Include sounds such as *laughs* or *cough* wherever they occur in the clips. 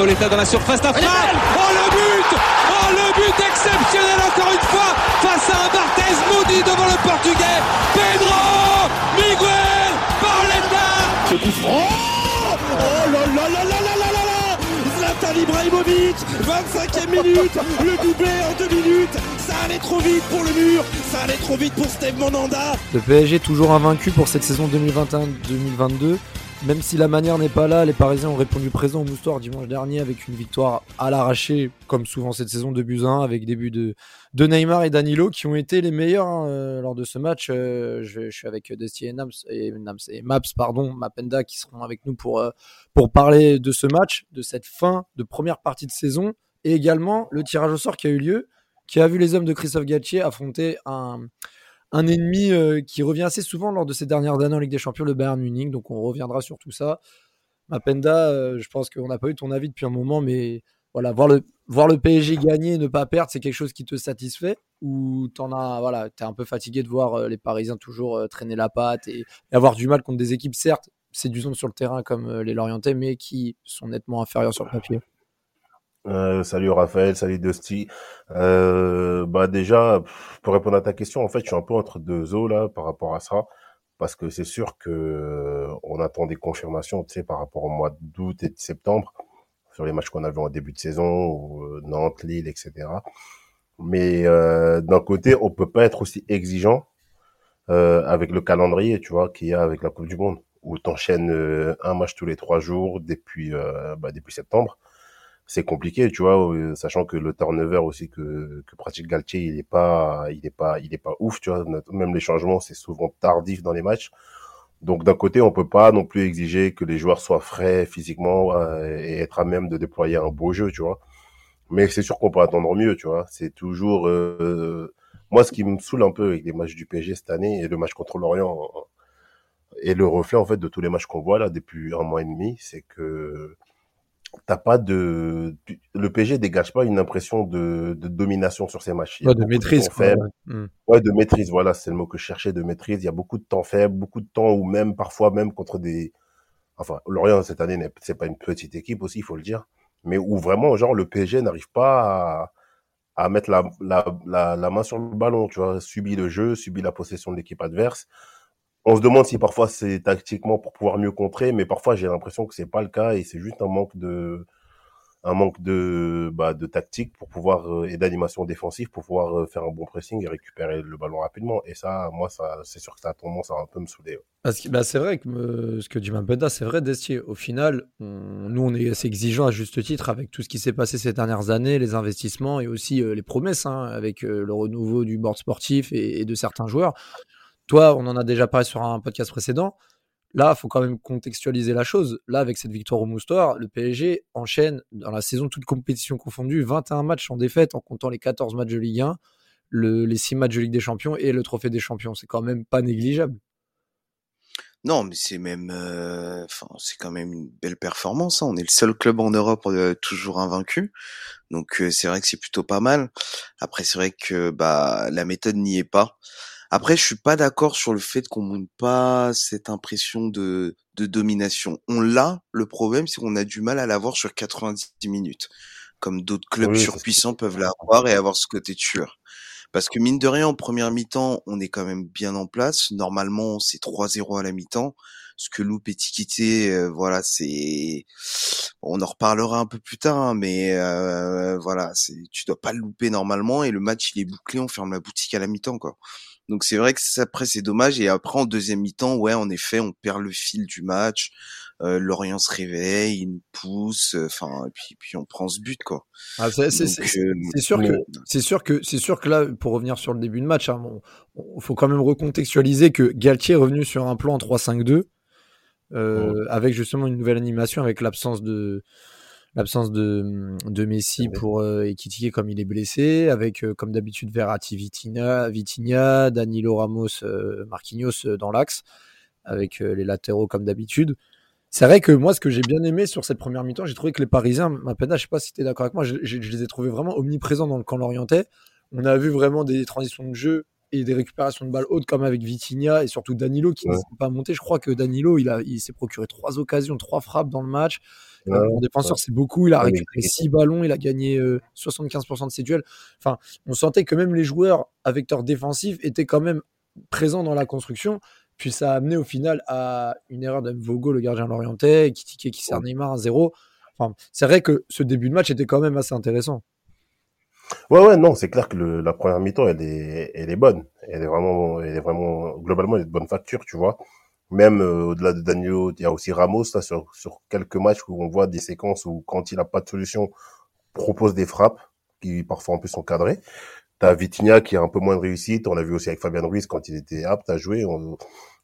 Pauletta dans la surface d'affaire. Oh le but. Oh le but exceptionnel encore une fois face à un Barthez maudit devant le portugais. Pedro Miguel Ce coup franc. Oh là là là là là là là là. Zlatan Ibrahimovic 25e minute. Le doublé en deux minutes. Ça allait trop vite pour le mur. Ça allait trop vite pour Steve Monanda. Le PSG toujours invaincu pour cette saison 2021-2022 même si la manière n'est pas là, les Parisiens ont répondu présent au Moustoir dimanche dernier avec une victoire à l'arraché, comme souvent cette saison de buts 1, avec des buts de, Neymar et Danilo qui ont été les meilleurs hein, euh, lors de ce match. Euh, je, suis avec Desti et Nams et, et Maps, pardon, Mapenda qui seront avec nous pour, euh, pour parler de ce match, de cette fin de première partie de saison et également le tirage au sort qui a eu lieu, qui a vu les hommes de Christophe Galtier affronter un un ennemi euh, qui revient assez souvent lors de ces dernières années en Ligue des Champions, le Bayern Munich. Donc on reviendra sur tout ça. Mapenda, euh, je pense qu'on n'a pas eu ton avis depuis un moment, mais voilà, voir le, voir le PSG gagner et ne pas perdre, c'est quelque chose qui te satisfait ou t'en as, voilà, es un peu fatigué de voir euh, les Parisiens toujours traîner la patte et, avoir du mal contre des équipes, certes, séduisantes sur le terrain comme les Lorientais, mais qui sont nettement inférieures sur le papier? Euh, salut Raphaël, salut Dusty. Euh, bah déjà, pour répondre à ta question, en fait, je suis un peu entre deux eaux là par rapport à ça, parce que c'est sûr que euh, on attend des confirmations, tu sais, par rapport au mois d'août et de septembre sur les matchs qu'on avait en début de saison, Nantes, Lille, etc. Mais d'un côté, on peut pas être aussi exigeant avec le calendrier, tu vois, qu'il y a avec la Coupe du Monde, où t'enchaînes un match tous les trois jours depuis bah, depuis septembre c'est compliqué, tu vois, euh, sachant que le turnover aussi que, que pratique Galtier, il est pas, il est pas, il est pas ouf, tu vois. Même les changements, c'est souvent tardif dans les matchs. Donc d'un côté, on peut pas non plus exiger que les joueurs soient frais physiquement euh, et être à même de déployer un beau jeu, tu vois. Mais c'est sûr qu'on peut attendre mieux, tu vois. C'est toujours euh, moi ce qui me saoule un peu avec les matchs du PSG cette année et le match contre l'Orient et le reflet en fait de tous les matchs qu'on voit là depuis un mois et demi, c'est que t'as pas de le PSG dégage pas une impression de, de domination sur ces matchs. de maîtrise faible. Hmm. Ouais. de maîtrise, voilà, c'est le mot que je cherchais de maîtrise. Il y a beaucoup de temps faible, beaucoup de temps ou même parfois même contre des enfin Lorient cette année c'est pas une petite équipe aussi, il faut le dire, mais où vraiment genre le PSG n'arrive pas à, à mettre la, la, la, la, main sur le ballon, tu vois, subit le jeu, subit la possession de l'équipe adverse on se demande si parfois c'est tactiquement pour pouvoir mieux contrer, mais parfois j'ai l'impression que c'est pas le cas et c'est juste un manque de un manque de bah, de tactique pour pouvoir euh, et d'animation défensive pour pouvoir euh, faire un bon pressing et récupérer le ballon rapidement. Et ça, moi, ça, c'est sûr que ça a tendance à un peu me que bah, c'est vrai que euh, ce que dit Mambenda, c'est vrai, Destier. Au final, nous, on est assez exigeants à juste titre avec tout ce qui s'est passé ces dernières années, les investissements et aussi les promesses hein, avec le renouveau du board sportif et de certains joueurs. Toi, on en a déjà parlé sur un podcast précédent. Là, il faut quand même contextualiser la chose. Là, avec cette victoire au Moustoir, le PSG enchaîne dans la saison toute compétition confondue 21 matchs en défaite en comptant les 14 matchs de Ligue 1, les 6 matchs de Ligue des Champions et le Trophée des Champions. C'est quand même pas négligeable. Non, mais c'est même, euh, quand même une belle performance. Hein. On est le seul club en Europe euh, toujours invaincu, donc euh, c'est vrai que c'est plutôt pas mal. Après, c'est vrai que bah la méthode n'y est pas. Après, je suis pas d'accord sur le fait qu'on monte pas cette impression de, de domination. On l'a. Le problème, c'est qu'on a du mal à l'avoir sur 90 minutes, comme d'autres clubs surpuissants peuvent l'avoir et avoir ce côté tueur. Parce que mine de rien, en première mi-temps, on est quand même bien en place. Normalement, c'est 3-0 à la mi-temps. Ce que loupe étiqueté, euh, voilà, c'est, on en reparlera un peu plus tard, hein, mais euh, voilà, c'est, tu dois pas le louper normalement et le match il est bouclé, on ferme la boutique à la mi-temps, quoi. Donc c'est vrai que après c'est dommage et après en deuxième mi-temps ouais en effet on perd le fil du match. Euh, Lorient se réveille, il nous pousse, euh, enfin et puis puis on prend ce but quoi. Ah, c'est euh, sûr que c'est sûr que c'est sûr que là pour revenir sur le début de match, il hein, faut quand même recontextualiser que Galtier est revenu sur un plan en 3-5-2 euh, avec justement une nouvelle animation, avec l'absence de l'absence de, de Messi pour euh, Ekitike comme il est blessé, avec euh, comme d'habitude Verratti, Vitinha, Vitinha, Danilo Ramos, euh, Marquinhos euh, dans l'axe, avec les latéraux comme d'habitude. C'est vrai que moi, ce que j'ai bien aimé sur cette première mi-temps, j'ai trouvé que les Parisiens, Mapenda, je sais pas si tu es d'accord avec moi, je, je- je les ai trouvés vraiment omniprésents dans le camp lorientais. On a vu vraiment des transitions de jeu et des récupérations de balles hautes comme avec Vitinha et surtout Danilo qui Ouais. ne s'est pas monté. Je crois que Danilo, il, a, il s'est procuré trois occasions, trois frappes dans le match. Ouais, en défenseur, c'est beaucoup. Il a mais récupéré il- six ballons, il a gagné euh, 75% de ses duels. Enfin, on sentait que même les joueurs à vecteur défensif étaient quand même présents dans la construction. Puis ça a amené au final à une erreur d'Mvogo, le gardien lorientais, qui tiquait, qui sert Neymar à zéro. Enfin, c'est vrai que ce début de match était quand même assez intéressant. Ouais, ouais, non, c'est clair que le, la première mi-temps, elle est, elle est bonne. Elle est vraiment, elle est vraiment, globalement, elle est de bonne facture, tu vois. Même euh, au-delà de Danilo, il y a aussi Ramos, là, sur, sur quelques matchs où on voit des séquences où, quand il a pas de solution, propose des frappes, qui parfois en plus sont cadrées. T'as Vitinha qui a un peu moins de réussite. On l'a vu aussi avec Fabien Ruiz quand il était apte à jouer. On-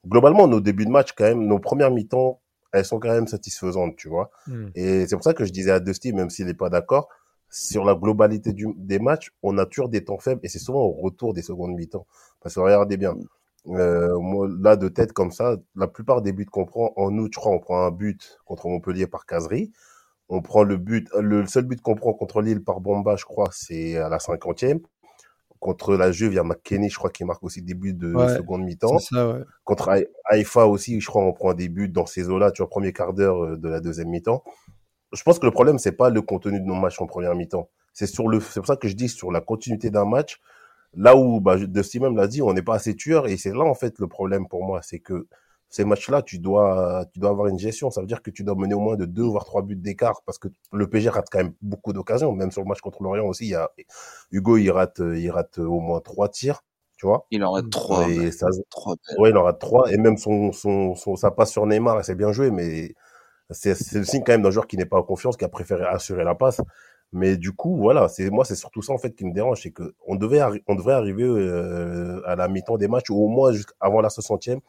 Globalement, nos débuts de match, quand même, nos premières mi-temps, elles sont quand même satisfaisantes, tu vois. Hmm. Et c'est pour ça que je disais à Dusty, même s'il n'est pas d'accord, sur la globalité du, des matchs, on a toujours des temps faibles et c'est souvent au retour des secondes mi-temps. Parce que regardez bien, euh, moi, là de tête comme ça, la plupart des buts qu'on prend en août, je crois, on prend un but contre Montpellier par caserie. On prend le but, le seul but qu'on prend contre Lille par Bomba, je crois, c'est à la cinquantième. Contre la Juve, il y a McKenny, je crois, qui marque aussi des buts de Ouais, seconde mi-temps. Ouais. Contre Haï- Haïfa aussi, je crois, on prend des buts dans ces eaux-là, tu vois, premier quart d'heure euh, de la deuxième mi-temps. Je pense que le problème, c'est pas le contenu de nos matchs en première mi-temps. C'est sur le, c'est pour ça que je dis sur la continuité d'un match. Là où, bah, Dusty même l'a dit, on n'est pas assez tueur et c'est là, en fait, le problème pour moi. C'est que ces matchs-là, tu dois, tu dois avoir une gestion. Ça veut dire que tu dois mener au moins de deux voire trois buts d'écart parce que le PG rate quand même beaucoup d'occasions. Même sur le match contre l'Orient aussi, il y a, Hugo, il rate, il rate au moins trois tirs, tu vois. Il en rate trois. Et ça, Trois. Ouais, il en rate trois. Et même son, son, son, sa passe sur Neymar, c'est bien joué, mais c'est, c'est le signe quand même d'un joueur qui n'est pas en confiance, qui a préféré assurer la passe. Mais du coup, voilà, c'est, moi, c'est surtout ça, en fait, qui me dérange, c'est que on devait, on devrait arriver, euh, à la mi-temps des matchs, ou au moins jusqu'avant la 60e,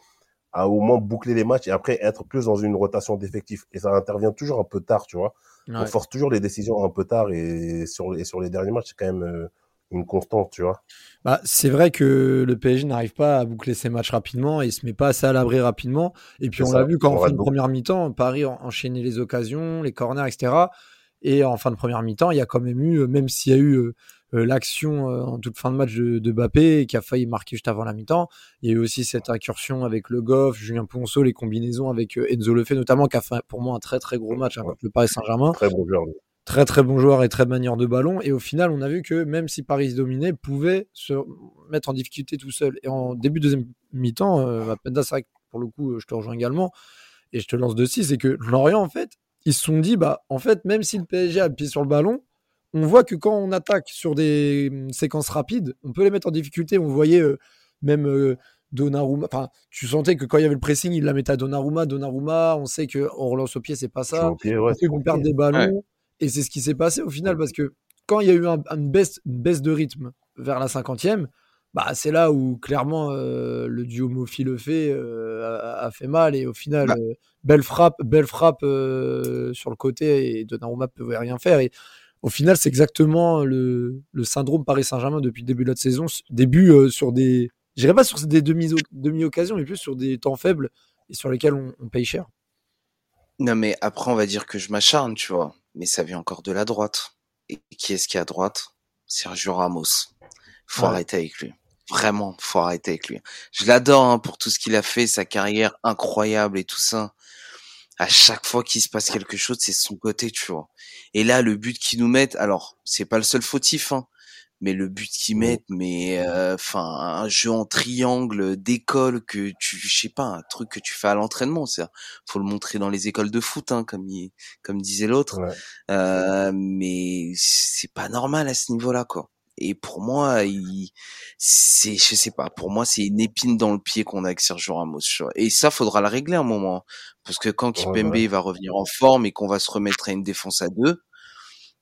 à au moins boucler les matchs et après être plus dans une rotation d'effectifs. Et ça intervient toujours un peu tard, tu vois. On force toujours les décisions un peu tard et sur, et sur les derniers matchs, c'est quand même euh, une constante, tu vois. Bah, c'est vrai que le PSG n'arrive pas à boucler ses matchs rapidement et il se met pas assez à l'abri rapidement. Et puis on l'a vu quand On rate de beaucoup. première mi-temps, Paris en- enchaînait les occasions, les corners, etc. Et en fin de première mi-temps, il y a quand même eu, euh, même s'il y a eu euh, euh, l'action en toute fin de match de, de Mbappé qui a failli marquer juste avant la mi-temps, il y a eu aussi cette incursion avec Le Goff, Julien Ponceau, les combinaisons avec Enzo Lefebvre notamment, qui a fait pour moi un très très gros match avec le Paris Saint-Germain Très bon joueur. très très bon joueur et très manière de ballon. Et au final, on a vu que même si Paris dominait, pouvait se mettre en difficulté tout seul. Et en début de deuxième mi-temps, euh, Penda, c'est vrai que pour le coup, je te rejoins également et je te lance de 6, c'est que Lorient, en fait, ils se sont dit, bah, en fait, même si le PSG a le pied sur le ballon, on voit que quand on attaque sur des hum, séquences rapides, on peut les mettre en difficulté. On voyait euh, même euh, Donnarumma, enfin, tu sentais que quand il y avait le pressing, il la mettait à Donnarumma. Donnarumma, on sait que on relance au pied, c'est pas ça. Pied, ouais, vont perdre des ballons. Et c'est ce qui s'est passé au final, parce que quand il y a eu un- une, baisse, une baisse de rythme vers la cinquantième, bah, c'est là où clairement euh, le duo Mofi le fait euh, a, a fait mal. Et au final, Bah. euh, belle frappe, belle frappe sur le côté et Donnarumma ne pouvait rien faire. Et au final, c'est exactement le, le syndrome Paris Saint-Germain depuis le début de la saison. Début sur des, je dirais pas sur des demi- demi-occasions, mais plus sur des temps faibles et sur lesquels on, on paye cher. Non, mais après, on va dire que je m'acharne, tu vois. Mais ça vient encore de la droite. Et qui est-ce qui est à droite? Sergio Ramos. Faut Ouais. arrêter avec lui. Vraiment, faut arrêter avec lui. Je l'adore hein, pour tout ce qu'il a fait, sa carrière incroyable et tout ça. À chaque fois qu'il se passe quelque chose, c'est son côté, tu vois. Et là, le but qu'ils nous mettent, alors, c'est pas le seul fautif, hein, mais le but qu'ils Mhm. mettent, mais euh, enfin, un jeu en triangle d'école que tu, je sais pas, un truc que tu fais à l'entraînement, c'est faut le montrer dans les écoles de foot, hein, comme il, comme disait l'autre. Ouais. Euh, mais c'est pas normal à ce niveau-là, quoi. Et pour moi, il, c'est, je sais pas, pour moi, c'est une épine dans le pied qu'on a avec Sergio Ramos. tu vois. Et ça, faudra le régler un moment. Parce que quand Kipembe ouais. va revenir en forme et qu'on va se remettre à une défense à deux,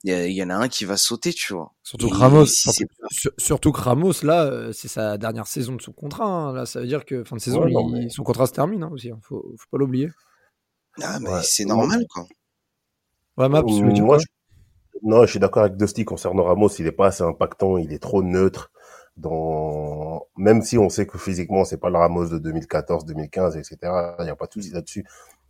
il y, en a un qui va sauter, tu vois. Surtout que Ramos, si surtout, que Ramos, là, euh, c'est sa dernière saison de son contrat. hein. Là, ça veut dire que fin de saison, Ouais, non, il- mais- son contrat se termine hein, aussi. hein. Faut, faut pas l'oublier. Ah, mais c'est normal, quoi. Ouais, Maps, tu veux dire Moi, je- non, je suis d'accord avec Dusty concernant Ramos. Il est pas assez impactant. Il est trop neutre. Dans même si on sait que physiquement c'est pas le Ramos de 2014, 2015, etc. Il n'y a pas de souci là-dessus.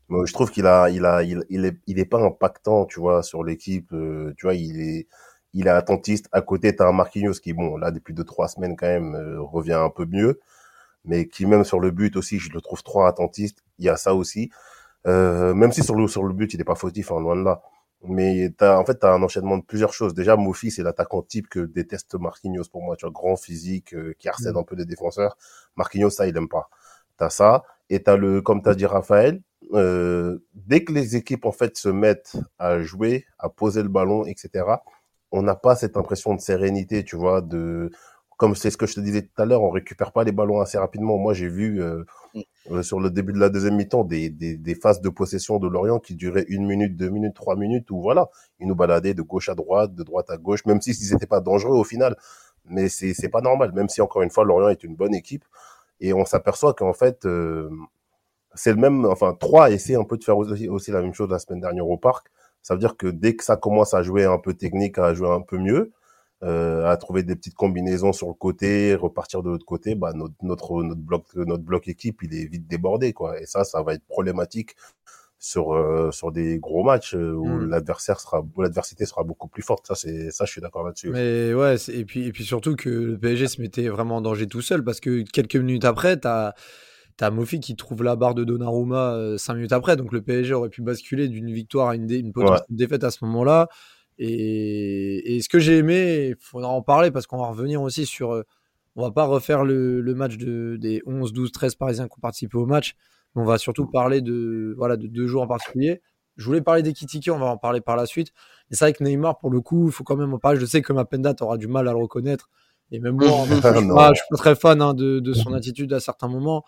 Mais je trouve qu'il a, il a, il, est, il est pas impactant, tu vois, sur l'équipe. euh, tu vois, il est, il est attentiste. À côté, t'as un Marquinhos qui, bon, là depuis deux trois semaines quand même euh, revient un peu mieux, mais qui même sur le but aussi, je le trouve trop attentiste. Il y a ça aussi. Euh, même si sur le sur le but, il est pas fautif, hein, loin de là. Mais t'as, en fait, t'as un enchaînement de plusieurs choses. Déjà, Mofi, c'est l'attaquant type que déteste Marquinhos pour moi. Tu vois, grand physique, euh, qui harcèle Mm. un peu les défenseurs. Marquinhos, ça, il aime pas. T'as ça. Et t'as le, comme t'as dit Raphaël, euh, dès que les équipes, en fait, se mettent à jouer, à poser le ballon, etc., on n'a pas cette impression de sérénité, tu vois, de, comme c'est ce que je te disais tout à l'heure, on récupère pas les ballons assez rapidement. Moi, j'ai vu, euh, euh, sur le début de la deuxième mi-temps des, des, des phases de possession de Lorient qui duraient une minute, deux minutes, trois minutes, où voilà, ils nous baladaient de gauche à droite, de droite à gauche, même s'ils n'étaient pas dangereux au final. Mais c'est c'est pas normal, même si encore une fois Lorient est une bonne équipe et on s'aperçoit qu'en fait euh, c'est le même, enfin trois essaient un peu de faire aussi, aussi la même chose la semaine dernière au parc. Ça veut dire que dès que ça commence à jouer un peu technique, à jouer un peu mieux, euh, à trouver des petites combinaisons sur le côté, repartir de l'autre côté, bah notre notre notre bloc notre bloc équipe il est vite débordé quoi. Et ça ça va être problématique sur euh, sur des gros matchs euh, où Mm. l'adversaire sera où l'adversité sera beaucoup plus forte. Ça c'est ça je suis d'accord là-dessus. Mais ouais, et puis, et puis surtout que le PSG se mettait vraiment en danger tout seul parce que quelques minutes après, t'as as Mofi qui trouve la barre de Donnarumma 5 minutes après. Donc le PSG aurait pu basculer d'une victoire à une, dé- une potentielle défaite à ce moment-là. Et, et ce que j'ai aimé, il faudra en parler parce qu'on va revenir aussi sur. euh, On va pas refaire le, le match de, des 11, 12, 13 Parisiens qui ont participé au match. Mais on va surtout parler de, voilà, de deux jours en particulier. Je voulais parler des Kitiki, on va en parler par la suite. Et c'est vrai que Neymar, pour le coup, il faut quand même en parler. Je sais que Mapenda, aura du mal à le reconnaître. Et même moi, temps, je suis Non. pas, je suis pas très fan hein, de, de son attitude à certains moments.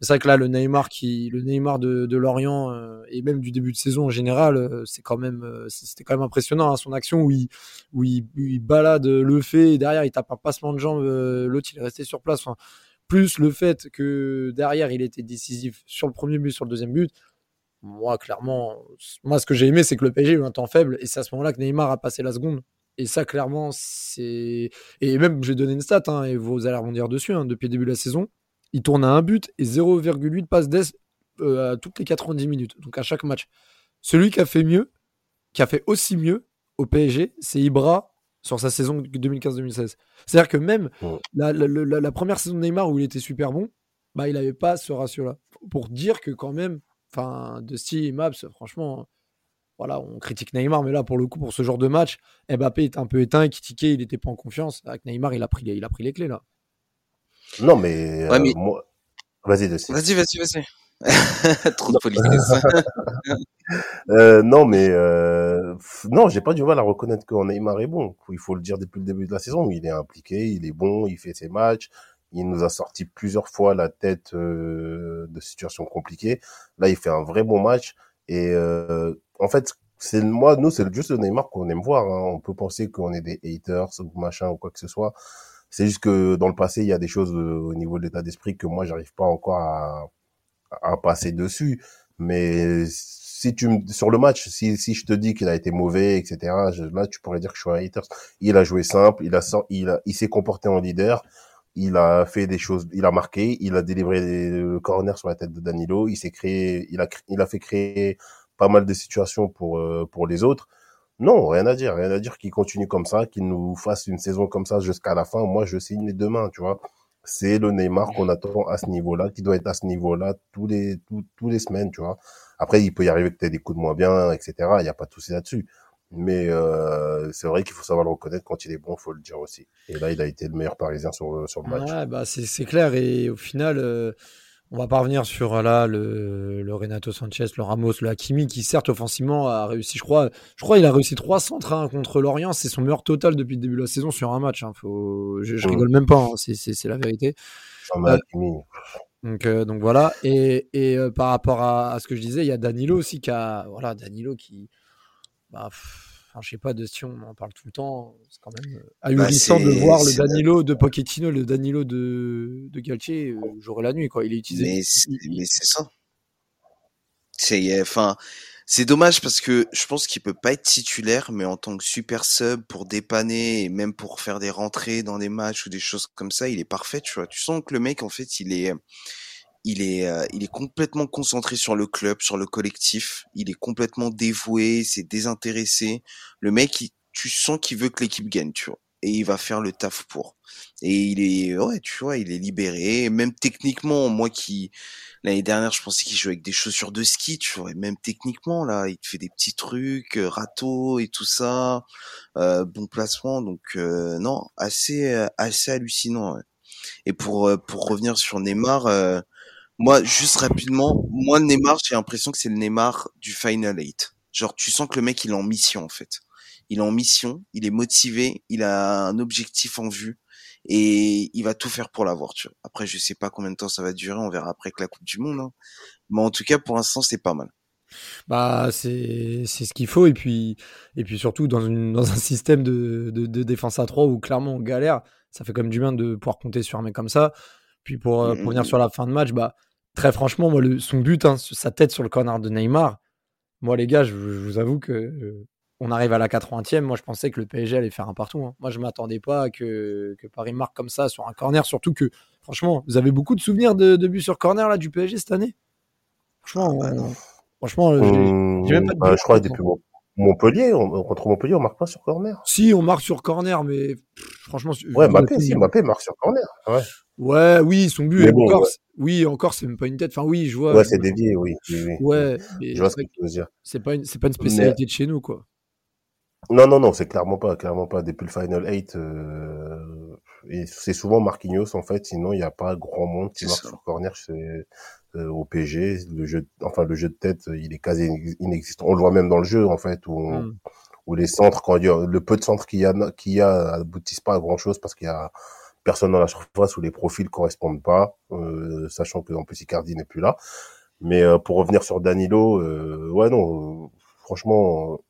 C'est vrai que là, le Neymar qui, le Neymar de, de Lorient euh, et même du début de saison en général, euh, c'est quand même, euh, c'était quand même impressionnant hein, son action où il, où il, où il balade le fait et derrière il tape un passement de jambe, euh, l'autre il est resté sur place. Enfin, plus le fait que derrière il était décisif sur le premier but, sur le deuxième but. Moi, clairement, moi ce que j'ai aimé, c'est que le PSG a eu un temps faible et c'est à ce moment-là que Neymar a passé la seconde. Et ça, clairement, c'est. Et même, je vais donner une stat, hein, et vous allez rebondir dessus, hein, depuis le début de la saison. Il tourne à un but et 0,8 passes d'ess euh, à toutes les 90 minutes, donc à chaque match. Celui qui a fait mieux, qui a fait aussi mieux au PSG, c'est Ibra sur sa saison 2015-2016. C'est-à-dire que même Ouais. la, la- la- la première saison de Neymar où il était super bon, bah, il n'avait pas ce ratio-là. Pour dire que quand même, enfin, Dusty et Maps, franchement, voilà, on critique Neymar, mais là, pour le coup, pour ce genre de match, Mbappé est un peu éteint, Kitike, il n'était pas en confiance. Avec Neymar, il a pris les, il a pris les clés, là. Non mais, Ouais, euh, mais- moi vas-y Dusty. Vas-y, vas-y, vas-y. *laughs* Trop de politesse. *laughs* Euh, non, mais euh, non, j'ai pas du mal à reconnaître que Neymar est bon. Il faut le dire depuis le début de la saison. Il est impliqué, il est bon, il fait ses matchs. Il nous a sorti plusieurs fois la tête euh, de situations compliquées. Là, il fait un vrai bon match. Et en fait, c'est moi, nous, c'est juste le Neymar qu'on aime voir. hein. On peut penser qu'on est des haters ou machin ou quoi que ce soit. C'est juste que dans le passé, il y a des choses euh, au niveau de l'état d'esprit que moi, j'arrive pas encore à, à passer dessus. Mais si tu me, sur le match, si, si je te dis qu'il a été mauvais, etc., je- là, tu pourrais dire que je suis un hater. Il a joué simple, il a, il a, il s'est comporté en leader, il a fait des choses, il a marqué, il a délivré le corner sur la tête de Danilo, il s'est créé, il a, il a fait créer pas mal de situations pour, euh, pour les autres. Non, rien à dire, rien à dire qu'il continue comme ça, qu'il nous fasse une saison comme ça jusqu'à la fin. Moi, je signe les deux mains, tu vois. C'est le Neymar qu'on attend à ce niveau-là, qui doit être à ce niveau-là tous les, les semaines, tu vois. Après, il peut y arriver aies des coups de moins bien, etc. Il n'y a pas de souci là-dessus. Mais euh, c'est vrai qu'il faut savoir le reconnaître quand il est bon, faut le dire aussi. Et là, il a été le meilleur Parisien sur, le- sur le match. Ouais, bah c'est c'est clair. Et au final, euh, on va pas revenir sur là le, le Renato Sanchez, le Ramos, le Hakimi, qui certes offensivement a réussi, je crois, je crois il a réussi trois centres hein, contre l'Orient. C'est son meilleur total depuis le début de la saison sur un match. hein. Faut, je, je rigole même pas. hein. C'est- la vérité. Hakimi. Donc, euh, donc voilà. Et, et euh, par rapport à, à ce que je disais, il y a Danilo aussi qui a. Voilà, Danilo qui. Bah, pff, enfin, je sais pas, de Sion, on en parle tout le temps. C'est quand même euh, ahurissant de voir le Danilo de Pochettino, le Danilo de, de Galtier, euh, jour et la nuit. Quoi. Il est utilisé. mais c'est il- mais c'est ça. C'est, enfin, c'est dommage parce que je pense qu'il peut pas être titulaire, mais en tant que super sub pour dépanner et même pour faire des rentrées dans des matchs ou des choses comme ça, il est parfait, tu vois. Tu sens que le mec, en fait, il est, il est, euh, il est complètement concentré sur le club, sur le collectif. Il est complètement dévoué, c'est désintéressé. Le mec, tu sens qu'il veut que l'équipe gagne, tu vois. Et il va faire le taf pour. Et il est, ouais, tu vois, il est libéré. Même techniquement, moi qui, l'année dernière, je pensais qu'il jouait avec des chaussures de ski, tu vois. Et même techniquement, là, il fait des petits trucs, euh, râteau et tout ça, euh, bon placement. Donc, euh, non, assez, euh, assez hallucinant. Ouais. Et pour, pour revenir sur Neymar, moi, juste rapidement, moi, Neymar, j'ai l'impression que c'est le Neymar du Final 8. Genre, tu sens que le mec, il est en mission, en fait. Il est en mission, il est motivé, il a un objectif en vue et il va tout faire pour l'avoir, tu vois. Après, je sais pas combien de temps ça va durer, on verra après que la Coupe du Monde. Hein. Mais en tout cas, pour l'instant, c'est pas mal. Bah, c'est c'est ce qu'il faut et puis et puis surtout dans une *laughs* dans un système de, de, de défense à 3 où clairement on galère, ça fait comme du bien de pouvoir compter sur un mec comme ça. Puis pour, euh, pour venir sur la fin de match, bah très franchement, moi, le, son but, hein, sa tête sur le corner de Neymar, moi, les gars, je, vous avoue que euh, on arrive à la 80e. Moi, je pensais que le PSG allait faire un partout. Hein. Moi, je m'attendais pas à que, que, Paris marque comme ça sur un corner. Surtout que, franchement, vous avez beaucoup de souvenirs de, de buts sur corner là, du PSG cette année? Franchement, ah, bah franchement j'ai même pas de bah, je crois depuis Montpellier, on, contre Montpellier, on marque pas sur corner. Si, on marque sur corner, mais franchement. Ouais, Mbappé, si, Mbappé marque sur corner. Ouais. Ouais, oui, son but. encore, Oui, encore, c'est même pas une tête. Enfin, oui, je vois. Ouais, c'est dévié, oui. Ouais, je vois ce que tu veux dire. C'est pas une, c'est pas une spécialité de chez nous, quoi. Non, non, non, c'est clairement pas, clairement pas. Depuis le Final 8, euh... c'est souvent Marquinhos, en fait. Sinon, il n'y a pas grand monde qui marque sur corner. C'est euh, au PG. Le jeu, enfin le jeu de tête, il est quasi inexistant. On le voit même dans le jeu en fait où, où les centres, quand il y a, le peu de centres qu'il y a, qu'il y a, aboutissent pas à grand chose parce qu'il y a personne dans la surface où les profils correspondent pas, euh, sachant que en plus Icardi n'est plus là. Mais euh, pour revenir sur Danilo, euh, ouais non, franchement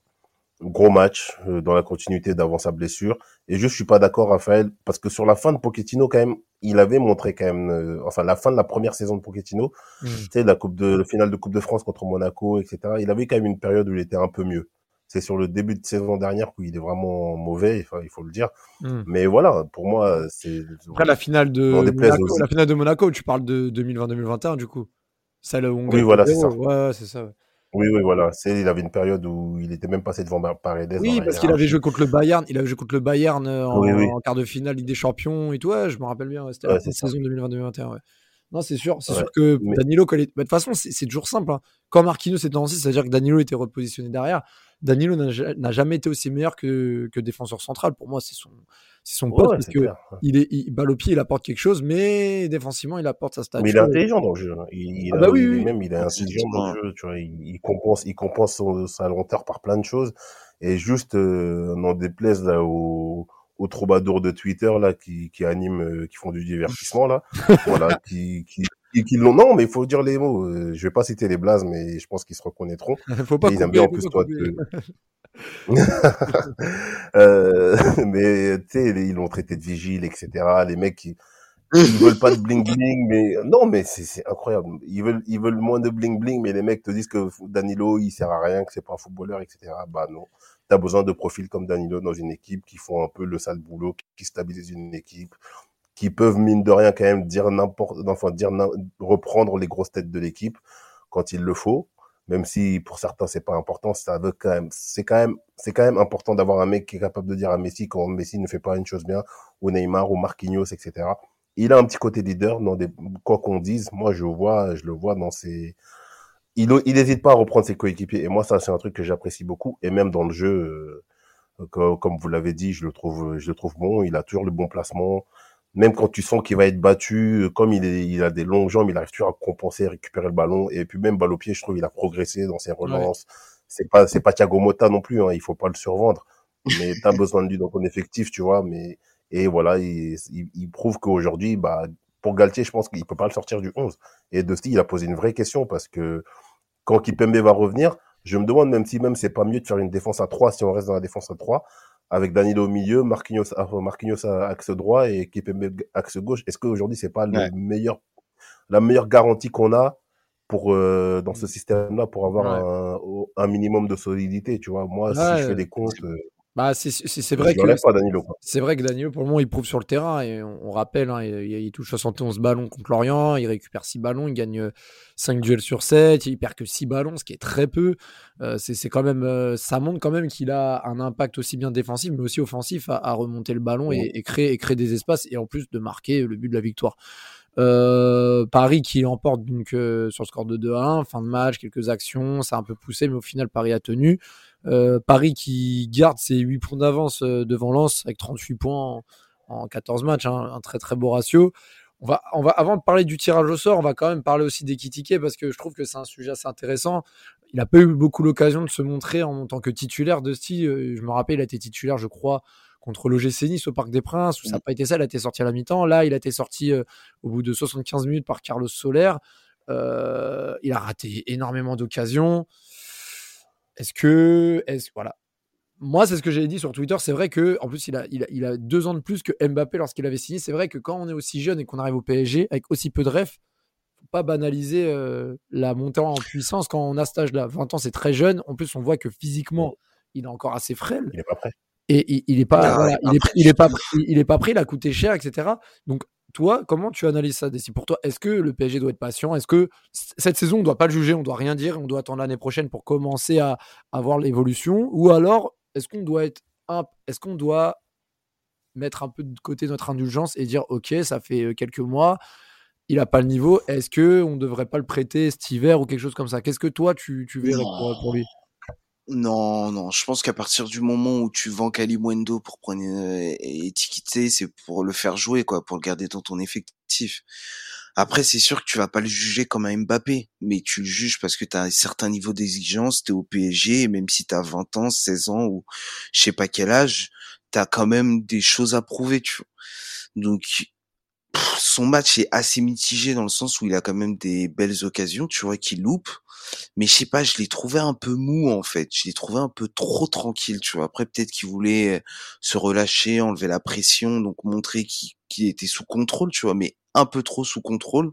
gros match dans la continuité d'avant sa blessure. Et je suis pas d'accord, Raphaël, parce que sur la fin de Pochettino, quand même, il avait montré quand même, enfin la fin de la première saison de Pochettino, mmh. tu sais, la coupe de, le finale de Coupe de France contre Monaco, etc. Il avait quand même une période où il était un peu mieux. C'est sur le début de saison dernière où il est vraiment mauvais, enfin, il faut le dire. Mmh. Mais voilà, pour moi, c'est. Après la finale de Monaco, la finale de Monaco, tu parles de 2020-2021 du coup. Celle où on oui, voilà, c'est ça. Ouais, c'est ça. Oui, oui, voilà. C'est, il avait une période où il était même passé devant Paredes. Oui, parce qu'il avait joué contre le Bayern. Il avait joué contre le Bayern euh, en, quart de finale Ligue des Champions et tout. Ouais, je me rappelle bien. C'était la saison 2020-2021. Ouais. Non, c'est sûr. C'est sûr que Danilo, de toute façon, c'est toujours simple. Hein. Quand Marquinhos était en 6, c'est-à-dire que Danilo était repositionné derrière. Danilo n'a jamais été aussi meilleur que, que défenseur central. Pour moi, c'est son, c'est son poste parce que il est il, balle au pied, il apporte quelque chose, mais défensivement il apporte sa stature. Mais il est intelligent dans le jeu. Hein. Il, ah bah oui, oui, même il est intelligent dans le jeu. Tu vois, il, compense, il compense sa lenteur par plein de choses. Et juste euh, n'en déplaise là aux, aux troubadours de Twitter là qui, qui animent, euh, qui font du divertissement là, *laughs* voilà, qui, qui qui, l'ont. Non, mais il faut dire les mots. Euh, je vais pas citer les blazes, mais je pense qu'ils se reconnaîtront. *laughs* faut pas. ils aiment bien en plus toi. *laughs* *laughs* euh, mais tu sais, ils l'ont traité de vigile, etc. Les mecs qui ils veulent pas de bling bling, mais non, mais c'est incroyable. Ils veulent ils veulent moins de bling bling, mais les mecs te disent que Danilo il sert à rien, que c'est pas un footballeur, etc. Bah non. T'as besoin de profils comme Danilo dans une équipe qui font un peu le sale boulot, qui stabilisent une équipe, qui peuvent mine de rien quand même dire n'importe, enfin dire reprendre les grosses têtes de l'équipe quand il le faut. Même si pour certains c'est pas important, ça veut quand même, c'est quand même, c'est quand même important d'avoir un mec qui est capable de dire à Messi quand Messi ne fait pas une chose bien, ou Neymar, ou Marquinhos, etc. Il a un petit côté leader dans quoi qu'on dise. Moi, je vois, je le vois dans ses, il, il n'hésite pas à reprendre ses coéquipiers. Et moi, ça, c'est un truc que j'apprécie beaucoup. Et même dans le jeu, euh, comme, vous l'avez dit, je le trouve, je le trouve bon. Il a toujours le bon placement même quand tu sens qu'il va être battu, comme il, est, il a des longues jambes, il arrive toujours à compenser, récupérer le ballon. Et puis même balle au pied, je trouve il a progressé dans ses relances. C'est pas c'est pas Thiago Motta non plus, hein, il faut pas le survendre. Mais tu as besoin de lui dans ton effectif, tu vois. Mais et voilà, il, il, prouve qu'aujourd'hui, bah pour Galtier, je pense qu'il peut pas le sortir du 11. Et Dusty, il a posé une vraie question parce que quand Kipembe va revenir, je me demande même si même c'est pas mieux de faire une défense à 3 si on reste dans la défense à 3 avec Danilo au milieu, Marquinhos, Marquinhos à axe droit et Kipembe axe gauche. Est-ce qu'aujourd'hui c'est pas le meilleur, la meilleure garantie qu'on a pour euh, dans ce système-là pour avoir un, un, minimum de solidité. Tu vois, moi, si je fais des comptes. Euh, bah, c'est vrai que c'est vrai que Danilo pour le moment il prouve sur le terrain et on, rappelle hein, il, il, touche 71 ballons contre Lorient, il récupère 6 ballons, il gagne 5 duels sur 7, il perd que 6 ballons, ce qui est très peu. Euh, c'est quand même euh, ça montre quand même qu'il a un impact aussi bien défensif mais aussi offensif à, remonter le ballon et, et, créer et créer des espaces et en plus de marquer le but de la victoire. Euh, Paris qui emporte donc euh, sur le score de 2 à 1, fin de match, quelques actions, ça a un peu poussé, mais au final Paris a tenu. Euh, Paris qui garde ses 8 points d'avance devant Lens avec 38 points en, 14 matchs, hein, un très très beau ratio. On va, on va, avant de parler du tirage au sort, on va quand même parler aussi d'Ekitike parce que je trouve que c'est un sujet assez intéressant. Il n'a pas eu beaucoup l'occasion de se montrer en tant que titulaire de style. Je me rappelle, il a été titulaire, je crois, contre l'OGC Nice au Parc des Princes, où ça n'a pas été ça, il a été sorti à la mi-temps. Là, il a été sorti euh, au bout de 75 minutes par Carlos Soler. Euh, il a raté énormément d'occasions. Est-ce que. Est voilà. Moi, c'est ce que j'avais dit sur Twitter. C'est vrai que, en plus, il a, il a, deux ans de plus que Mbappé lorsqu'il avait signé. C'est vrai que quand on est aussi jeune et qu'on arrive au PSG avec aussi peu de refs, faut pas banaliser euh, la montée en puissance quand on a cet âge-là. 20 ans, c'est très jeune. En plus, on voit que physiquement, il est encore assez frêle. Il n'est pas prêt et il, n'est est pas, il, est, il est pas, il est pas pris, il a coûté cher, etc. Donc toi, comment tu analyses ça, Desi? Pour toi, est-ce que le PSG doit être patient? Est-ce que cette saison, on ne doit pas le juger, on doit rien dire, on doit attendre l'année prochaine pour commencer à, à voir l'évolution? Ou alors, est-ce qu'on doit être, est-ce qu'on doit mettre un peu de côté notre indulgence et dire, ok, ça fait euh, quelques mois, il n'a pas le niveau, est-ce que on devrait pas le prêter cet hiver ou quelque chose comme ça? Qu'est-ce que toi, tu, tu verrais pour lui? Non, non, je pense qu'à partir du moment où tu vends Kalimwendo pour prendre euh, étiqueter, c'est pour le faire jouer, quoi, pour le garder dans ton effectif. Après, c'est sûr que tu vas pas le juger comme un Mbappé, mais tu le juges parce que tu as un certain niveau d'exigence, tu es au PSG, et même si tu as 20 ans, 16 ans ou je sais pas quel âge, tu quand même des choses à prouver, tu vois. Donc, son match est assez mitigé dans le sens où il a quand même des belles occasions, tu vois, qu'il loupe mais je sais pas, je l'ai trouvé un peu mou en fait. Je l'ai trouvé un peu trop tranquille, tu vois. Après peut-être qu'il voulait se relâcher, enlever la pression, donc montrer qu'il était sous contrôle, tu vois, mais un peu trop sous contrôle.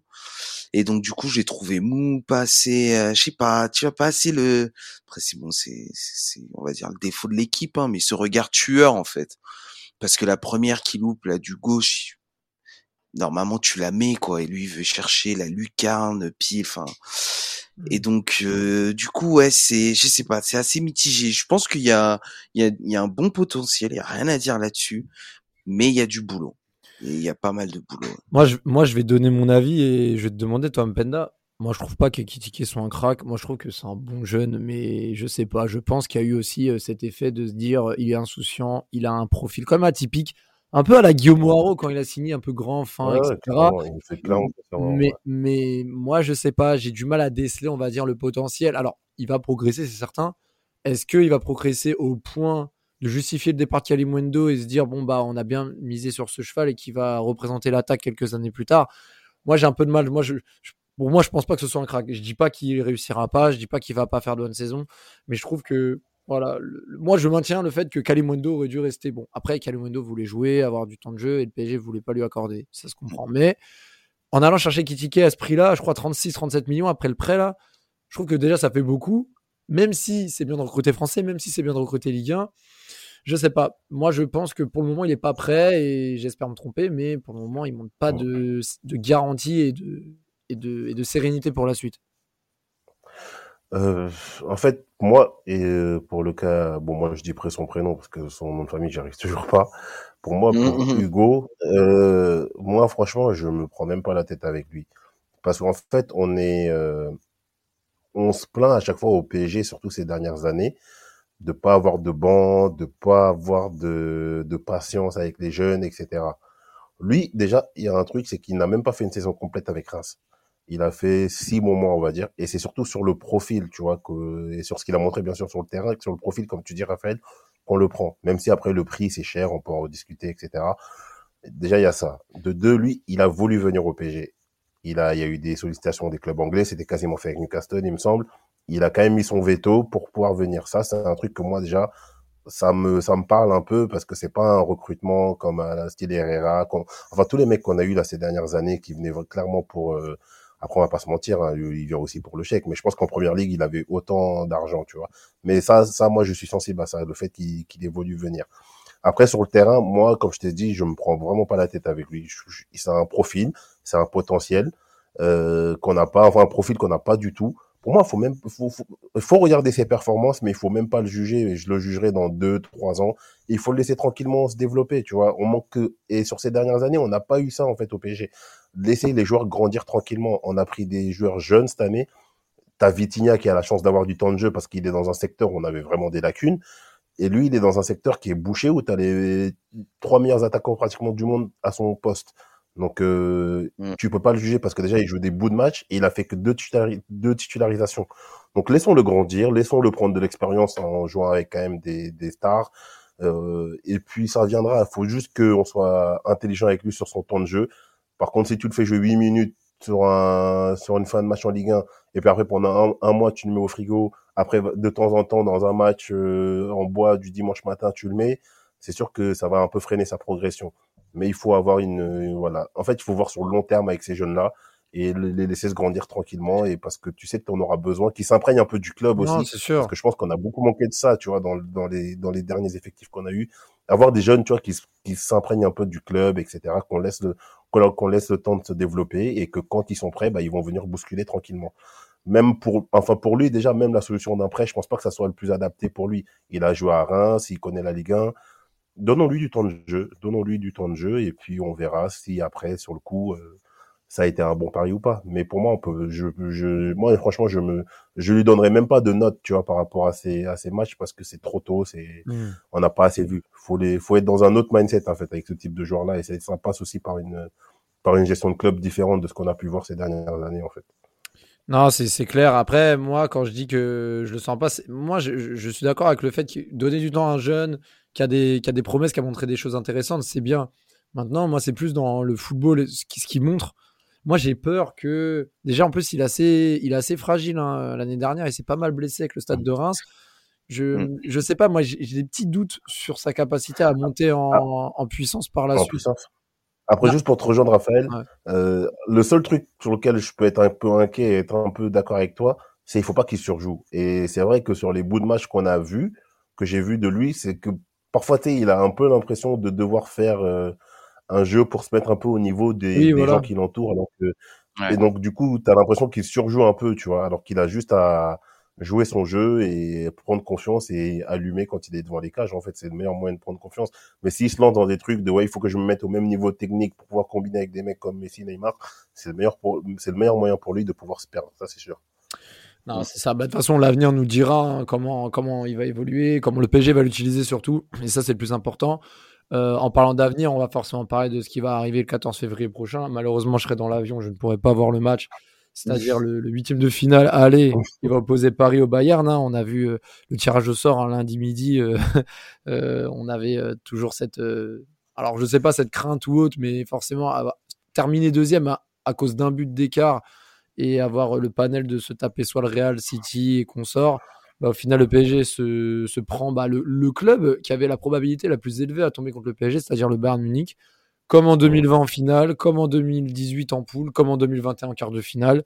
Et donc du coup, j'ai trouvé mou, pas assez, euh, je sais pas, tu vois, pas assez le. Après c'est bon, c'est, c'est, on va dire le défaut de l'équipe, hein, mais ce regard tueur en fait. Parce que la première qui loupe là du gauche, normalement tu la mets quoi et lui il veut chercher la lucarne pile enfin. Et mmh. donc euh, du coup ouais c'est je sais pas c'est assez mitigé. Je pense qu'il y a il y a, il y a un bon potentiel il y a rien à dire là-dessus mais il y a du boulot. Et il y a pas mal de boulot moi je moi je vais donner mon avis et je vais te demander toi Mpenda moi je trouve pas qu'Ekitike soit un crack. Moi je trouve que c'est un bon jeune mais je sais pas. Je pense qu'il y a eu aussi euh, cet effet de se dire il est insouciant il a un profil quand même atypique un peu à la Guillaume Moirot quand il a signé un peu grand, fin, etc. mais, mais moi, je sais pas, j'ai du mal à déceler, on va dire, le potentiel. Alors, il va progresser, c'est certain. Est-ce qu'il va progresser au point de justifier le départ de Kalimundo et se dire, bon, bah, on a bien misé sur ce cheval et qui va représenter l'attaque quelques années plus tard? Moi, j'ai un peu de mal. Moi, je, Bon, moi, je pense pas que ce soit un crack. Je dis pas qu'il réussira pas, je dis pas qu'il va pas faire de bonne saison, mais je trouve que voilà, moi je maintiens le fait que Kalimundo aurait dû rester bon. Après, Kalimundo voulait jouer, avoir du temps de jeu et le PSG voulait pas lui accorder. Ça se comprend. Mais en allant chercher Kitike à ce prix-là, je crois 36-37 millions après le prêt là, je trouve que déjà ça fait beaucoup. Même si c'est bien de recruter français, même si c'est bien de recruter Ligue 1, je sais pas. Moi je pense que pour le moment il est pas prêt et j'espère me tromper, mais pour le moment il montre pas de, de garantie et de, et, de, et de sérénité pour la suite. Euh, en fait, moi, et euh, pour le cas, bon, moi je dis près son prénom parce que son nom de famille, j'arrive *laughs* toujours pas. Pour moi, pour mmh, mmh, mmh. Hugo, euh, moi, franchement, je me prends même pas la tête avec lui. Parce qu'en fait, on est, euh, on se plaint à chaque fois au PSG, surtout ces dernières années, de pas avoir de banc, de pas avoir de, de patience avec les jeunes, etc. Lui, déjà, il y a un truc, c'est qu'il n'a même pas fait une saison complète avec Reims. Il a fait six moments, on va dire. Et c'est surtout sur le profil, tu vois, que, et sur ce qu'il a montré, bien sûr, sur le terrain, sur le profil, comme tu dis, Raphaël, qu'on le prend. Même si après, le prix, c'est cher, on peut en rediscuter, etc. Déjà, il y a ça. De deux, lui, il a voulu venir au PSG. Il a, il y a eu des sollicitations des clubs anglais. C'était quasiment fait avec Newcastle, il me semble. Il a quand même mis son veto pour pouvoir venir. Ça, c'est un truc que moi, déjà, ça me ça me parle un peu parce que c'est pas un recrutement comme à la style Herrera enfin tous les mecs qu'on a eu là ces dernières années qui venaient clairement pour euh, Après, on va pas se mentir, hein, il vient aussi pour le chèque. Mais je pense qu'en première ligue, il avait autant d'argent, tu vois. Mais ça, ça, moi, je suis sensible à ça, le fait qu'il ait voulu venir. Après, sur le terrain, moi, comme je t'ai dit, je me prends vraiment pas la tête avec lui. C'est un profil, c'est un potentiel euh, qu'on n'a pas, enfin un profil qu'on n'a pas du tout. Pour moi, faut faut, regarder ses performances, mais il faut même pas le juger. Je le jugerai dans deux, trois ans. Il faut le laisser tranquillement se développer, tu vois. On manque que, et sur ces dernières années, on n'a pas eu ça en fait au PSG. Laisser les joueurs grandir tranquillement. On a pris des joueurs jeunes cette année. T'as Vitinha qui a la chance d'avoir du temps de jeu parce qu'il est dans un secteur où on avait vraiment des lacunes. Et lui, il est dans un secteur qui est bouché où tu as les trois meilleurs attaquants pratiquement du monde à son poste. Donc, euh, mm. tu peux pas le juger parce que déjà, il joue des bouts de match et il a fait que deux, deux titularisations. Donc, laissons-le grandir, laissons-le prendre de l'expérience en jouant avec quand même des, des stars. Euh, et puis, ça viendra. Il faut juste qu'on soit intelligent avec lui sur son temps de jeu. Par contre, si tu le fais jouer 8 minutes sur, un, sur une fin de match en Ligue 1, et puis après, pendant un, un mois, tu le mets au frigo, après, de temps en temps, dans un match euh, en bois du dimanche matin, tu le mets, c'est sûr que ça va un peu freiner sa progression mais il faut avoir une, voilà. En fait, il faut voir sur le long terme avec ces jeunes-là et les laisser se grandir tranquillement et parce que tu sais que tu en auras besoin, qu'ils s'imprègnent un peu du club aussi. c'est sûr. Parce que je pense qu'on a beaucoup manqué de ça, tu vois, dans, dans les dans les derniers effectifs qu'on a eu, avoir des jeunes, tu vois, qui qui s'imprègnent un peu du club, etc. Qu'on laisse le qu'on laisse le temps de se développer et que quand ils sont prêts, bah ils vont venir bousculer tranquillement. Même pour, enfin pour lui déjà, même la solution d'un prêt, je pense pas que ça soit le plus adapté pour lui. Il a joué à Reims, il connaît la Ligue 1 donnons-lui du temps de jeu, donnons-lui du temps de jeu, et puis on verra si après, sur le coup, euh, ça a été un bon pari ou pas. Mais pour moi, on peut, je, je, moi, franchement, je me, je lui donnerai même pas de note, tu vois, par rapport à ces, à ces matchs, parce que c'est trop tôt, c'est, hmm. on n'a pas assez vu. Faut les, faut être dans un autre mindset, en fait, avec ce type de joueur-là, et ça passe aussi par une, par une gestion de club différente de ce qu'on a pu voir ces dernières années, en fait. Non, c'est clair. Après, moi, quand je dis que je le sens pas, moi, je, je suis d'accord avec le fait que donner du temps à un jeune, qui a des, qui a des promesses, qui a montré des choses intéressantes, c'est bien. Maintenant, moi, c'est plus dans le football, ce qui, ce qui montre. Moi, j'ai peur que. Déjà, en plus, il est assez, il est assez fragile hein, l'année dernière. Il s'est pas mal blessé avec le stade de Reims. Je, mm. je sais pas, moi, j'ai des petits doutes sur sa capacité à monter en, ah. en puissance par la suite. Après, ah. juste pour te rejoindre, Raphaël, euh, le seul truc sur lequel je peux être un peu inquiet et être un peu d'accord avec toi, c'est il faut pas qu'il surjoue. Et c'est vrai que sur les bouts de match qu'on a vus, que j'ai vu de lui, c'est que parfois, tu il a un peu l'impression de devoir faire euh, un jeu pour se mettre un peu au niveau des, gens qui l'entourent. Alors que, Et donc, du coup, tu as l'impression qu'il surjoue un peu, tu vois, alors qu'il a juste à jouer son jeu et prendre confiance et allumer quand il est devant les cages. En fait, c'est le meilleur moyen de prendre confiance. Mais s'il se lance dans des trucs de ouais, il faut que je me mette au même niveau technique pour pouvoir combiner avec des mecs comme Messi, Neymar, c'est le meilleur pour, c'est le meilleur moyen pour lui de pouvoir se perdre. Ça, c'est sûr. Non, c'est ça. Bah, de toute façon, l'avenir nous dira hein, comment, comment il va évoluer, comment le PG va l'utiliser surtout. Et ça, c'est le plus important. Euh, en parlant d'avenir, on va forcément parler de ce qui va arriver le 14 février prochain. Malheureusement, je serai dans l'avion, je ne pourrai pas voir le match, c'est-à-dire le, huitième de finale aller. Il va opposer Paris au Bayern. Hein. On a vu euh, le tirage au sort un lundi midi. Euh, *laughs* on avait toujours cette, alors je ne sais pas cette crainte ou autre, mais forcément terminer deuxième à, à cause d'un but d'écart et avoir le panel de se taper soit le Real City et consort, bah, au final le PSG se, se prend bah, le, le, club qui avait la probabilité la plus élevée à tomber contre le PSG, c'est-à-dire le Bayern Munich, comme en 2020 en finale, comme en 2018 en poule, comme en 2021 en quart de finale.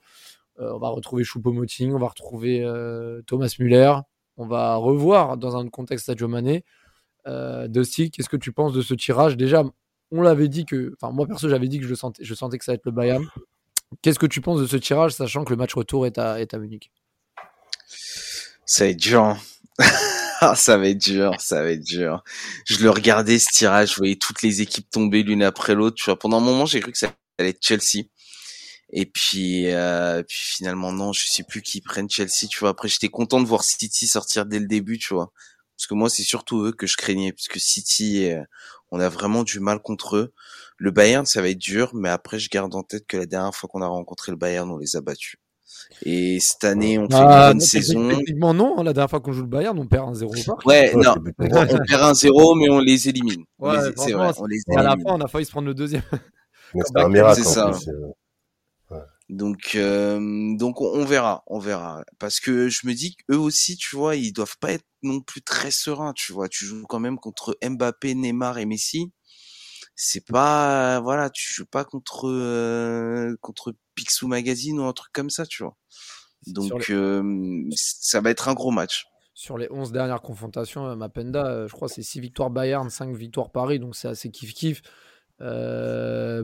Euh, on va retrouver Choupo-Moting, on va retrouver euh, Thomas Müller, on va revoir dans un contexte Sadio Mané. Euh, Dusty, qu'est-ce que tu penses de ce tirage? Déjà, on l'avait dit que, enfin moi perso j'avais dit que je sentais, je sentais que ça allait être le Bayern. Qu'est-ce que tu penses de ce tirage, sachant que le match retour est à, est à Munich? Ça va être dur. Hein. *laughs* Ah, ça va être dur, ça va être dur. Je le regardais ce tirage, je voyais toutes les équipes tomber l'une après l'autre. Pendant un moment, j'ai cru que ça allait être Chelsea. Et puis, euh, puis finalement non, je sais plus qui prennent Chelsea. Tu vois, après j'étais content de voir City sortir dès le début. Tu vois, parce que moi c'est surtout eux que je craignais, puisque City, euh, on a vraiment du mal contre eux. Le Bayern, ça va être dur, mais après, je garde en tête que la dernière fois qu'on a rencontré le Bayern, on les a battus. Et cette année, on fait une ah, bonne saison. Techniquement, non. Hein, la dernière fois qu'on joue le Bayern, on perd un 0 Ouais, non. on perd un 0, mais on les élimine. Ouais, c'est vrai. On les élimine. À la fin, on a failli se prendre le deuxième. c'est un *laughs* miracle. C'est ça. Euh, donc, euh, donc on, verra, on verra, parce que je me dis qu'eux aussi, tu vois, ils doivent pas être non plus très sereins, tu vois. Tu joues quand même contre Mbappé, Neymar et Messi c'est pas voilà tu joues pas contre euh, contre Picsou Magazine ou un truc comme ça, tu vois. Donc euh, ça va être un gros match. Sur les 11 dernières confrontations, euh, Mapenda, je crois c'est 6 victoires Bayern, 5 victoires Paris, donc c'est assez kiff-kiff. Euh,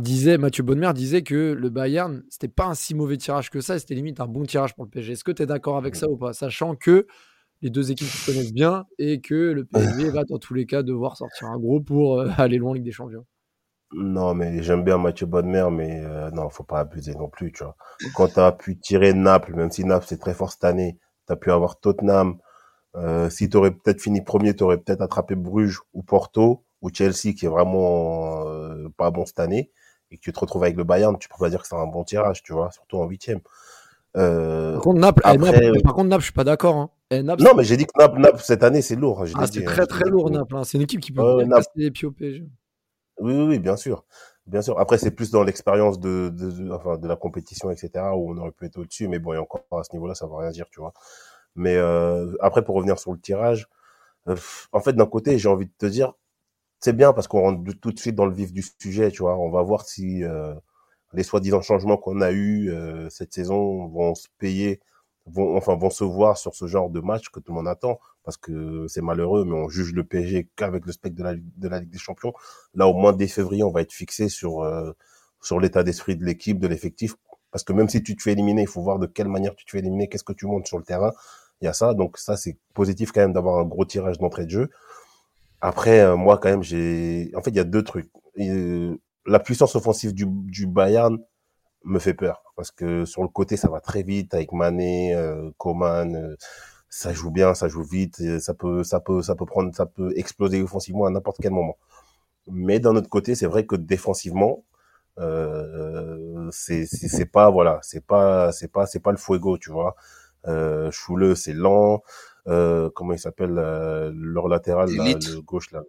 disait, Mathieu Bonnemer disait que le Bayern, c'était pas un si mauvais tirage que ça, c'était limite un bon tirage pour le PSG. Est-ce que tu es d'accord avec ça ou pas Sachant que les deux équipes se connaissent bien et que le PSG va dans tous les cas devoir sortir un gros pour euh, aller loin en Ligue des Champions? Non, mais j'aime bien Mathieu Bonnemer, mais euh, non, faut pas abuser non plus, tu vois. Quand tu as pu tirer Naples, même si Naples c'est très fort cette année, tu as pu avoir Tottenham. Si tu aurais peut-être fini premier, tu aurais peut-être attrapé Bruges ou Porto ou Chelsea qui est vraiment euh, pas bon cette année et que tu te retrouves avec le Bayern, tu peux pas dire que c'est un bon tirage, tu vois, surtout en huitième. Euh, par contre, Naples, eh, Naples, par contre, Naples, je suis pas d'accord. Hein. Eh, non, mais j'ai dit que Naples, Naples, cette année, c'est lourd. Ah, c'est très, très lourd, Naples. Hein. C'est une équipe qui peut euh, passer les pieds au PSG. Oui, oui, bien sûr. Bien sûr. Après, c'est plus dans l'expérience de, de, enfin, de la compétition, etc., où on aurait pu être au-dessus. Mais bon, et encore à ce niveau-là, ça va rien dire, tu vois. Mais euh, après, pour revenir sur le tirage, en fait, d'un côté, j'ai envie de te dire, c'est bien parce qu'on rentre tout de suite dans le vif du sujet, tu vois. On va voir si euh, les soi-disant changements qu'on a eu euh, cette saison vont se payer, vont enfin vont se voir sur ce genre de match que tout le monde attend. Parce que c'est malheureux, mais on juge le PSG qu'avec le spectre de la, Ligue des Champions. Là, au moins dès février, on va être fixé sur euh, sur l'état d'esprit de l'équipe, de l'effectif. Parce que même si tu te fais éliminer, il faut voir de quelle manière tu te fais éliminer, qu'est-ce que tu montes sur le terrain. Il y a ça, donc ça c'est positif quand même d'avoir un gros tirage d'entrée de jeu. Après, euh, moi, quand même, j'ai. En fait, il y a deux trucs. la puissance offensive du, du Bayern me fait peur parce que sur le côté, ça va très vite avec Mané, euh, Coman. Euh, ça joue bien, ça joue vite. ça peut, ça peut, ça peut prendre, ça peut exploser offensivement à n'importe quel moment. Mais d'un autre côté, c'est vrai que défensivement, euh, c'est pas voilà, c'est pas c'est pas c'est pas le fuego, tu vois. Euh, Chouleux, c'est lent. Euh, comment il s'appelle euh, leur latéral là, le gauche là.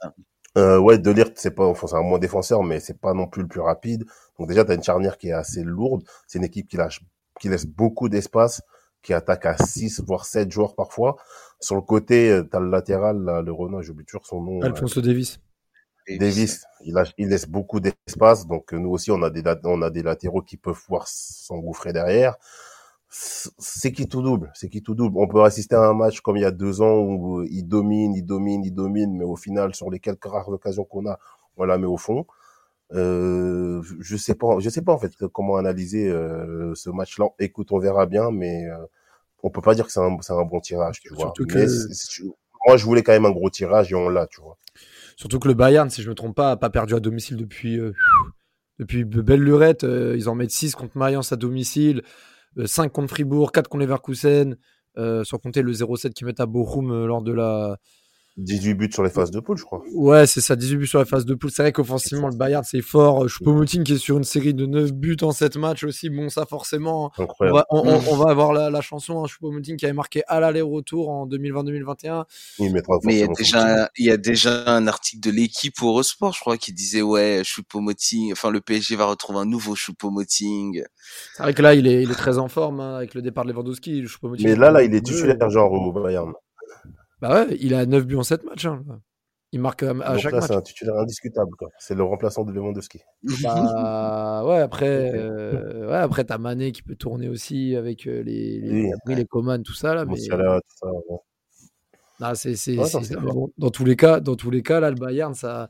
Ah. Euh, ouais, Delirte, c'est pas, enfin, c'est un moins défenseur, mais c'est pas non plus le plus rapide. Donc déjà, t'as une charnière qui est assez lourde. C'est une équipe qui lâche, qui laisse beaucoup d'espace, qui attaque à 6 voire 7 joueurs parfois. Sur le côté, euh, t'as le latéral, là, le Renault, j'oublie toujours son nom. Alfonso Davis. Davis, il, lâche, il laisse beaucoup d'espace. Donc nous aussi, on a des, on a des latéraux qui peuvent pouvoir s'engouffrer derrière c'est qui tout double, c'est qui tout double? On peut assister à un match comme il y a deux ans où il domine, il domine, il domine, mais au final, sur les quelques rares occasions qu'on a, on la met au fond. Euh, je sais pas, je sais pas en fait comment analyser euh, ce match-là. Écoute, on verra bien, mais euh, on peut pas dire que c'est un, un, bon tirage, tu vois. moi, je voulais quand même un gros tirage et on l'a, tu vois. Surtout que le Bayern, si je me trompe pas, a pas perdu à domicile depuis depuis belle lurette. Ils en mettent 6 contre Mayence à domicile. 5 euh, contre Fribourg, 4 contre Leverkusen, euh, sans compter le 0-7 qui met à Bochum euh, lors de la, 18 buts sur les phases de poule, je crois. Ouais, c'est ça, 18 buts sur les phases de poule. C'est vrai qu'offensivement, le Bayern, c'est fort. Choupo-Moting qui est sur une série de 9 buts en 7 matchs aussi. Bon, ça, forcément, on va, on, va, avoir la, chanson. Hein, Choupo-Moting qui avait marqué à l'aller-retour en 2020-2021. Il Mais il y, a déjà, il y a déjà un article de l'équipe pour Eurosport, je crois, qui disait, ouais, Choupo-Moting, enfin, le PSG va retrouver un nouveau Choupo-Moting. C'est vrai que là, il est, il est très en forme hein, avec le départ de Lewandowski. Mais là, là, il est titulaire, genre, au Bayern. Bah ouais, il a 9 buts en 7 matchs. Hein. Il marque à, à chaque là, match. C'est un titulaire indiscutable. C'est le remplaçant de Lewandowski. Bah ouais, après, *laughs* euh, ouais, après t'as Mané qui peut tourner aussi avec euh, les, les, oui, les Coman, tout ça là. Mais... tout ça, dans tous les cas, dans tous les cas, là, le Bayern, ça,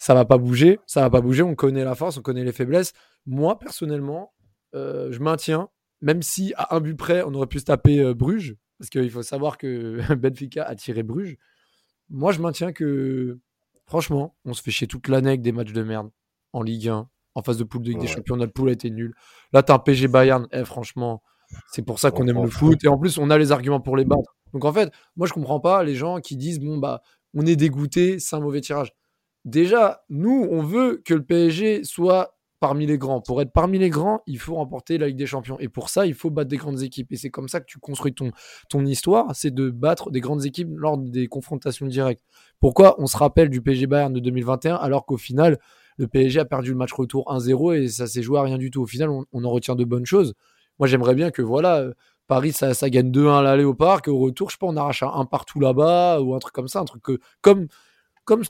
ça va pas bouger, ça va pas bouger. On connaît la force, on connaît les faiblesses. Moi, personnellement, euh, je maintiens, même si à un but près, on aurait pu se taper Bruges, parce qu'il faut savoir que *laughs* Benfica a tiré Bruges. Moi, je maintiens que, franchement, on se fait chier toute l'année avec des matchs de merde en Ligue 1, en phase de poule de Ligue des Champions. Notre poule a été nulle. Là, t'as un PG Bayern. Eh, franchement, c'est pour ça qu'on aime le foot. Et en plus, on a les arguments pour les battre. Donc, en fait, moi, je comprends pas les gens qui disent bon, bah, on est dégoûté, c'est un mauvais tirage. Déjà, nous, on veut que le PSG soit parmi les grands. Pour être parmi les grands, il faut remporter la Ligue des Champions. Et pour ça, il faut battre des grandes équipes. Et c'est comme ça que tu construis ton, ton histoire, c'est de battre des grandes équipes lors des confrontations directes. Pourquoi on se rappelle du PSG Bayern de 2021 alors qu'au final, le PSG a perdu le match retour 1-0 et ça s'est joué à rien du tout. Au final, on, en retient de bonnes choses. Moi, j'aimerais bien que voilà, euh, Paris, ça, gagne 2-1 à l'aller au parc. Au retour, je sais pas, on arrache un, partout là-bas ou un truc comme ça. Un truc comme, comme,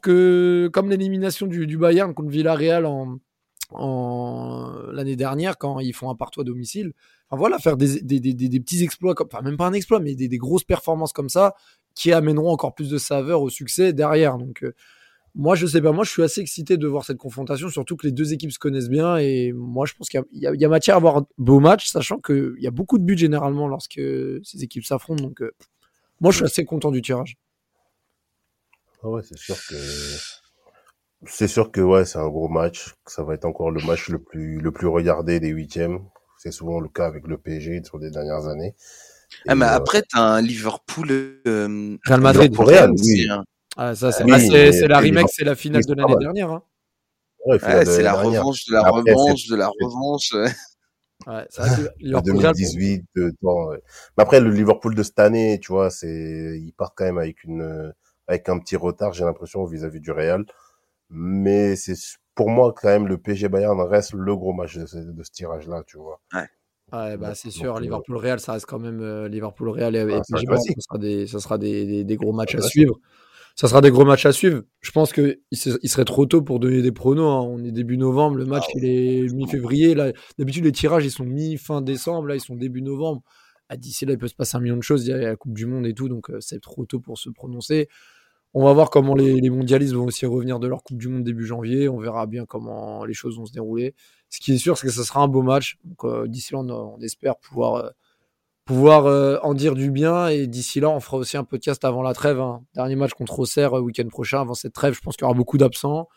comme l'élimination du, du Bayern contre Villarreal en en l'année dernière quand ils font un partout à domicile. Enfin voilà, faire des, des, des, des petits exploits, comme, enfin même pas un exploit, mais des, des, grosses performances comme ça qui amèneront encore plus de saveur au succès derrière. Donc euh, moi je sais pas, moi je suis assez excité de voir cette confrontation, surtout que les deux équipes se connaissent bien et moi je pense qu'il y, y, a matière à avoir un beau match, sachant qu'il y a beaucoup de buts généralement lorsque ces équipes s'affrontent. Donc euh, moi je suis assez content du tirage. Ah ouais, c'est sûr que c'est sûr que ouais, c'est un gros match. Ça va être encore le match le plus le plus regardé des huitièmes. C'est souvent le cas avec le PSG sur les dernières années. Ah, mais euh... après, t'as un Liverpool. Euh, Real Madrid. Liverpool Real, oui. hein. Ah, ça, c'est Oui, ah, c'est- la remake, c'est la finale de l'année dernière. Hein. Ouais, c'est la dernière. revanche de la Après, c'est- revanche de la revanche. ouais. Vrai que de *laughs* Liverpool Real, 2018, de temps. ouais. Mais après, le Liverpool de cette année, tu vois, c'est, il part quand même avec une, avec un petit retard, j'ai l'impression, vis-à-vis du Real. Mais c'est, pour moi, quand même, le PSG Bayern reste le gros match de, ce- de ce tirage-là, tu vois. Ouais, bah, Donc- c'est sûr. euh, Liverpool Real, ça reste quand même euh, Liverpool Real et, et Ah, un PSG ça sera des, ça sera des, des, des gros matchs un à suivre. Ça sera des gros matchs à suivre. Je pense que il, se- il serait trop tôt pour donner des pronos. hein. On est début novembre, le match Ah il est mi-février. Là, d'habitude les tirages ils sont mi-fin décembre. Là, ils sont début novembre. Ah, D'ici là, il peut se passer un million de choses. Il y a la Coupe du Monde et tout, donc euh, c'est trop tôt pour se prononcer. On va voir comment les, mondialistes vont aussi revenir de leur Coupe du Monde début janvier. On verra bien comment les choses vont se dérouler. Ce qui est sûr, c'est que ce sera un beau match. Euh, d'ici là, on, espère pouvoir, euh, pouvoir euh, en dire du bien. Et d'ici là, on fera aussi un podcast avant la trêve. hein. Dernier match contre Auxerre week-end prochain. Avant cette trêve, je pense qu'il y aura beaucoup d'absents.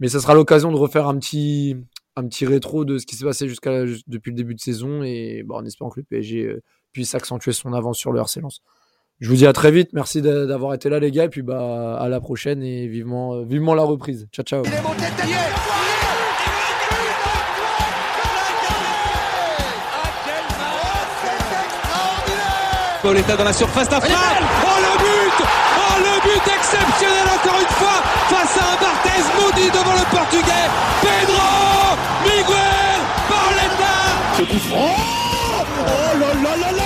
Mais ça sera l'occasion de refaire un petit, un petit rétro de ce qui s'est passé jusqu'à depuis le début de saison. Et bon, en espérant que le PSG puisse accentuer son avance sur le RC. Je vous dis à très vite. Merci d'avoir été là, les gars. Et puis, bah, à la prochaine et vivement, euh, vivement la reprise. Ciao, ciao. Pauletta dans la surface d'affaire. Oh le but Oh le but exceptionnel encore une fois face à un Barthez maudit devant le portugais. Pedro Miguel Pauletta Ce coup franc oh, oh là là là là